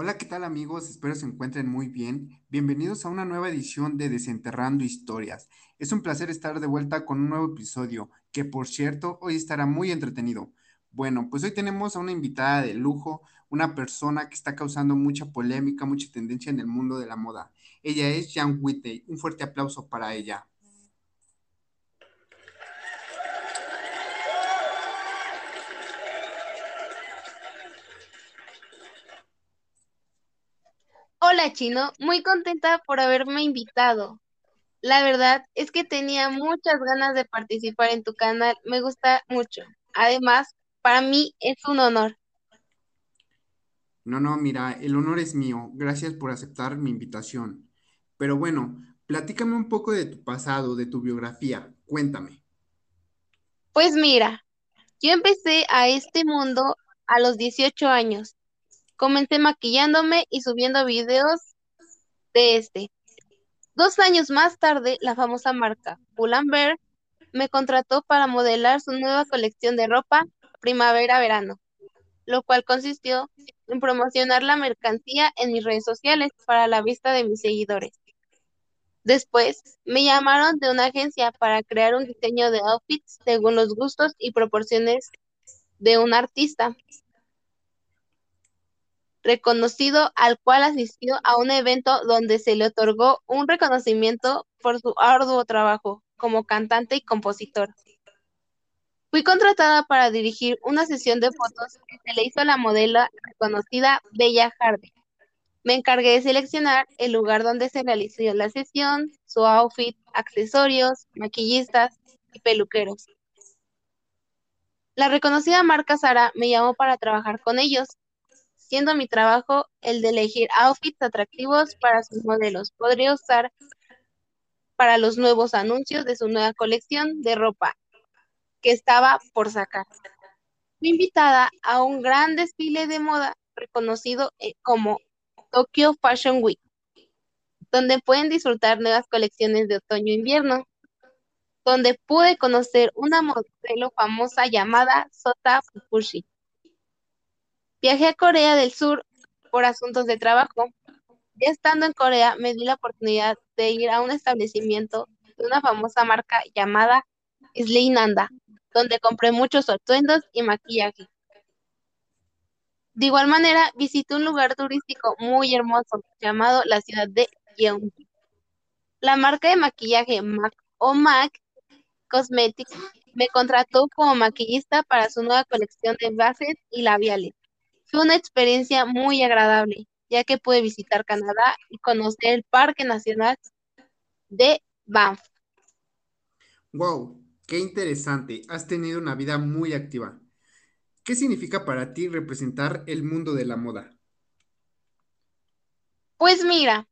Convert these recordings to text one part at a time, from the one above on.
Hola, ¿qué tal amigos? Espero se encuentren muy bien. Bienvenidos a una nueva edición de Desenterrando Historias. Es un placer estar de vuelta con un nuevo episodio, que por cierto hoy estará muy entretenido. Bueno, pues hoy tenemos a una invitada de lujo, una persona que está causando mucha polémica, mucha tendencia en el mundo de la moda. Ella es Jan Whitney. Un fuerte aplauso para ella. Hola Chino, muy contenta por haberme invitado. La verdad es que tenía muchas ganas de participar en tu canal, me gusta mucho. Además, para mí es un honor. No, no, mira, el honor es mío. Gracias por aceptar mi invitación. Pero bueno, platícame un poco de tu pasado, de tu biografía. Cuéntame. Pues mira, yo empecé a este mundo a los 18 años. Comencé maquillándome y subiendo videos de este. Dos años más tarde, la famosa marca Pull&Bear me contrató para modelar su nueva colección de ropa primavera-verano, lo cual consistió en promocionar la mercancía en mis redes sociales para la vista de mis seguidores. Después, me llamaron de una agencia para crear un diseño de outfits según los gustos y proporciones de un artista reconocido al cual asistió a un evento donde se le otorgó un reconocimiento por su arduo trabajo como cantante y compositor. Fui contratada para dirigir una sesión de fotos que se le hizo a la modelo reconocida Bella Hardy. Me encargué de seleccionar el lugar donde se realizó la sesión, su outfit, accesorios, maquillistas y peluqueros. La reconocida marca Sara me llamó para trabajar con ellos siendo mi trabajo el de elegir outfits atractivos para sus modelos. Podría usar para los nuevos anuncios de su nueva colección de ropa que estaba por sacar. Fui invitada a un gran desfile de moda reconocido eh, como Tokyo Fashion Week, donde pueden disfrutar nuevas colecciones de otoño-invierno, donde pude conocer una modelo famosa llamada Sota Fukushi Viajé a Corea del Sur por asuntos de trabajo. Ya estando en Corea, me di la oportunidad de ir a un establecimiento de una famosa marca llamada Slay Nanda, donde compré muchos atuendos y maquillaje. De igual manera, visité un lugar turístico muy hermoso llamado la ciudad de Gyeonggi. La marca de maquillaje MAC o MAC Cosmetics me contrató como maquillista para su nueva colección de bases y labiales. Fue una experiencia muy agradable, ya que pude visitar Canadá y conocer el Parque Nacional de Banff. Wow, qué interesante. Has tenido una vida muy activa. ¿Qué significa para ti representar el mundo de la moda? Pues mira,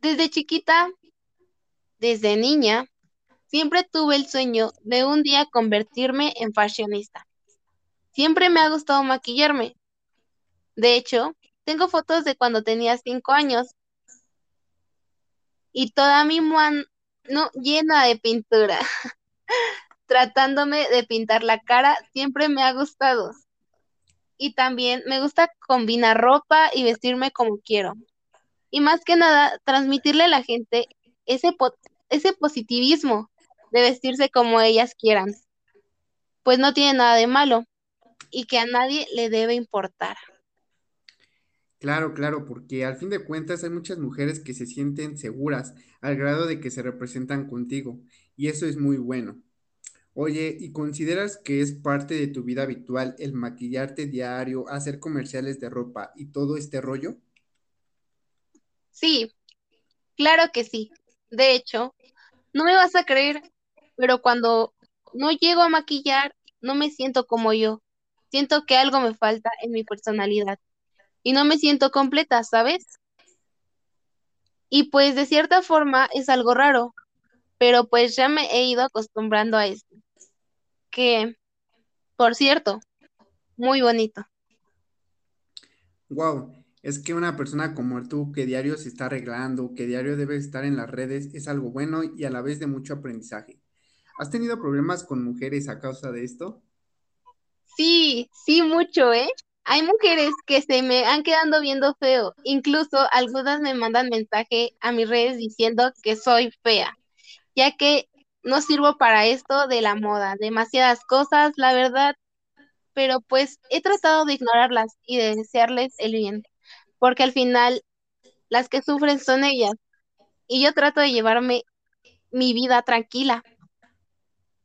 desde chiquita, desde niña, siempre tuve el sueño de un día convertirme en fashionista. Siempre me ha gustado maquillarme, de hecho, tengo fotos de cuando tenía cinco años y toda mi mano llena de pintura. Tratándome de pintar la cara siempre me ha gustado. Y también me gusta combinar ropa y vestirme como quiero. Y más que nada, transmitirle a la gente ese, ese positivismo de vestirse como ellas quieran. Pues no tiene nada de malo y que a nadie le debe importar. Claro, claro, porque al fin de cuentas hay muchas mujeres que se sienten seguras al grado de que se representan contigo y eso es muy bueno. Oye, ¿y consideras que es parte de tu vida habitual el maquillarte diario, hacer comerciales de ropa y todo este rollo? Sí, claro que sí. De hecho, no me vas a creer, pero cuando no llego a maquillar, no me siento como yo. Siento que algo me falta en mi personalidad y no me siento completa, ¿sabes? Y pues de cierta forma es algo raro, pero pues ya me he ido acostumbrando a esto. Que, por cierto, muy bonito. Wow, es que una persona como tú que diario se está arreglando, que diario debe estar en las redes, es algo bueno y a la vez de mucho aprendizaje. ¿Has tenido problemas con mujeres a causa de esto? Sí, sí, mucho, ¿eh? Hay mujeres que se me han quedado viendo feo. Incluso algunas me mandan mensaje a mis redes diciendo que soy fea, ya que no sirvo para esto de la moda. Demasiadas cosas, la verdad, pero pues he tratado de ignorarlas y de desearles el bien, porque al final las que sufren son ellas. Y yo trato de llevarme mi vida tranquila.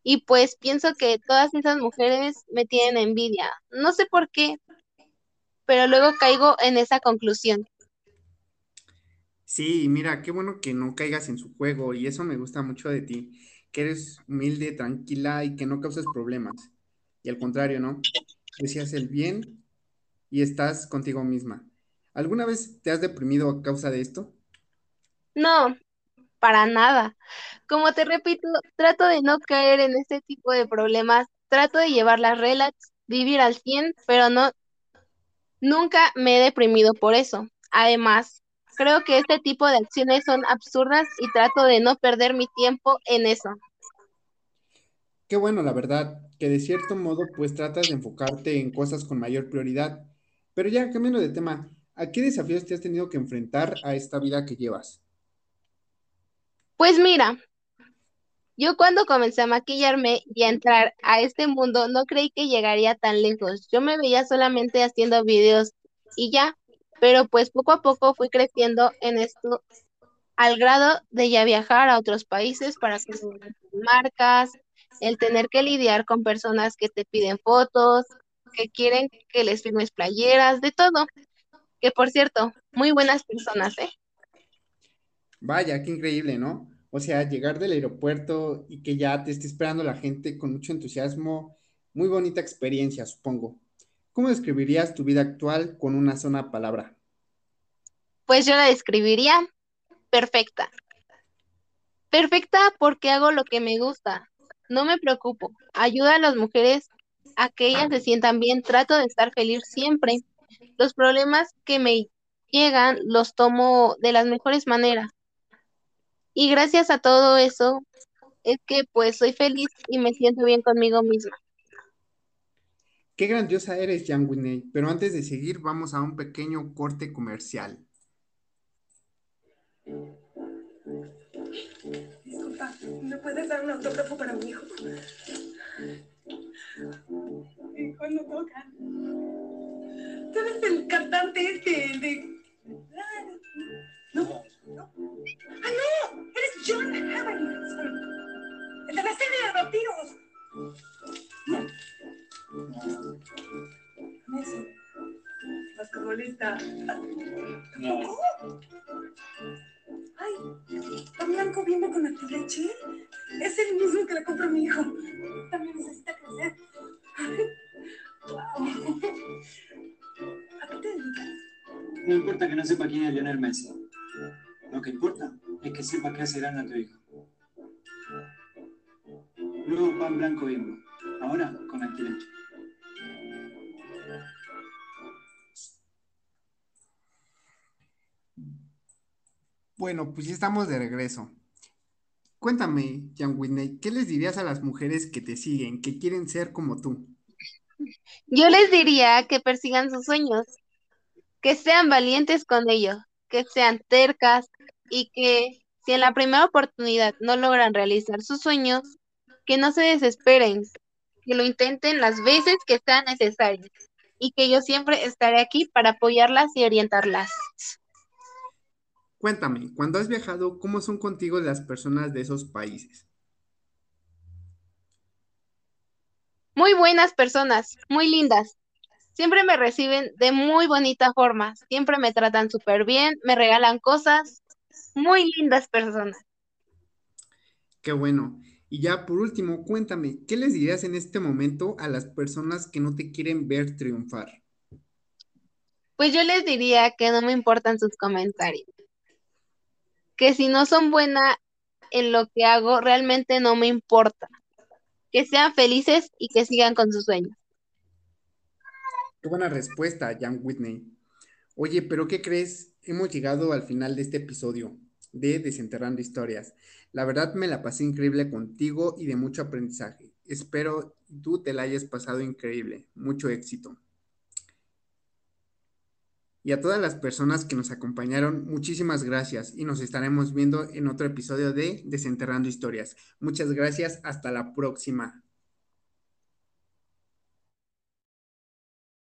Y pues pienso que todas esas mujeres me tienen envidia. No sé por qué, pero luego caigo en esa conclusión. Sí, mira, qué bueno que no caigas en su juego y eso me gusta mucho de ti, que eres humilde, tranquila y que no causas problemas. Y al contrario, ¿no? Decías el bien y estás contigo misma. ¿Alguna vez te has deprimido a causa de esto? No, para nada. Como te repito, trato de no caer en este tipo de problemas, trato de llevar las relax, vivir al 100, pero no, nunca me he deprimido por eso. Además, creo que este tipo de acciones son absurdas y trato de no perder mi tiempo en eso. Qué bueno, la verdad, que de cierto modo pues tratas de enfocarte en cosas con mayor prioridad. Pero ya, cambiando de tema, ¿a qué desafíos te has tenido que enfrentar a esta vida que llevas? Pues mira, yo cuando comencé a maquillarme y a entrar a este mundo no creí que llegaría tan lejos. Yo me veía solamente haciendo videos y ya, pero pues poco a poco fui creciendo en esto al grado de ya viajar a otros países para con marcas, el tener que lidiar con personas que te piden fotos, que quieren que les firmes playeras, de todo. Que por cierto, muy buenas personas, ¿eh? Vaya, qué increíble, ¿no? O sea, llegar del aeropuerto y que ya te esté esperando la gente con mucho entusiasmo, muy bonita experiencia, supongo. ¿Cómo describirías tu vida actual con una sola palabra? Pues yo la describiría perfecta. Perfecta porque hago lo que me gusta. No me preocupo. Ayuda a las mujeres a que ellas se sientan bien. Trato de estar feliz siempre. Los problemas que me llegan los tomo de las mejores maneras. Y gracias a todo eso es que pues soy feliz y me siento bien conmigo misma. Qué grandiosa eres, Jan Whitney. Pero antes de seguir, vamos a un pequeño corte comercial. Disculpa, ¿me puedes dar un autógrafo para mi hijo? ¿Y cuándo toca? ¿Tú eres el cantante este, Basquetbolista. No. Ay, ¿Tan blanco viene con leche? Es el mismo que le compro a mi hijo. También necesita crecer. Wow. ¿A qué te dedicas? No importa que no sepa quién es Lionel Messi. Lo que importa es que sepa qué hace grande a tu hijo. Luego pan blanco bimbo. Ahora con leche. Bueno, pues ya estamos de regreso. Cuéntame, Jan Whitney, ¿qué les dirías a las mujeres que te siguen, que quieren ser como tú? Yo les diría que persigan sus sueños, que sean valientes con ellos, que sean tercas y que si en la primera oportunidad no logran realizar sus sueños, que no se desesperen, que lo intenten las veces que sean necesarias y que yo siempre estaré aquí para apoyarlas y orientarlas. Cuéntame, cuando has viajado, ¿cómo son contigo las personas de esos países? Muy buenas personas, muy lindas. Siempre me reciben de muy bonita forma, siempre me tratan súper bien, me regalan cosas, muy lindas personas. Qué bueno. Y ya por último, cuéntame, ¿qué les dirías en este momento a las personas que no te quieren ver triunfar? Pues yo les diría que no me importan sus comentarios, que si no son buena en lo que hago, realmente no me importa, que sean felices y que sigan con sus sueños. Qué buena respuesta, Jan Whitney. Oye, pero ¿qué crees? Hemos llegado al final de este episodio de Desenterrando Historias. La verdad me la pasé increíble contigo y de mucho aprendizaje. Espero tú te la hayas pasado increíble. Mucho éxito. Y a todas las personas que nos acompañaron, muchísimas gracias y nos estaremos viendo en otro episodio de Desenterrando Historias. Muchas gracias, hasta la próxima.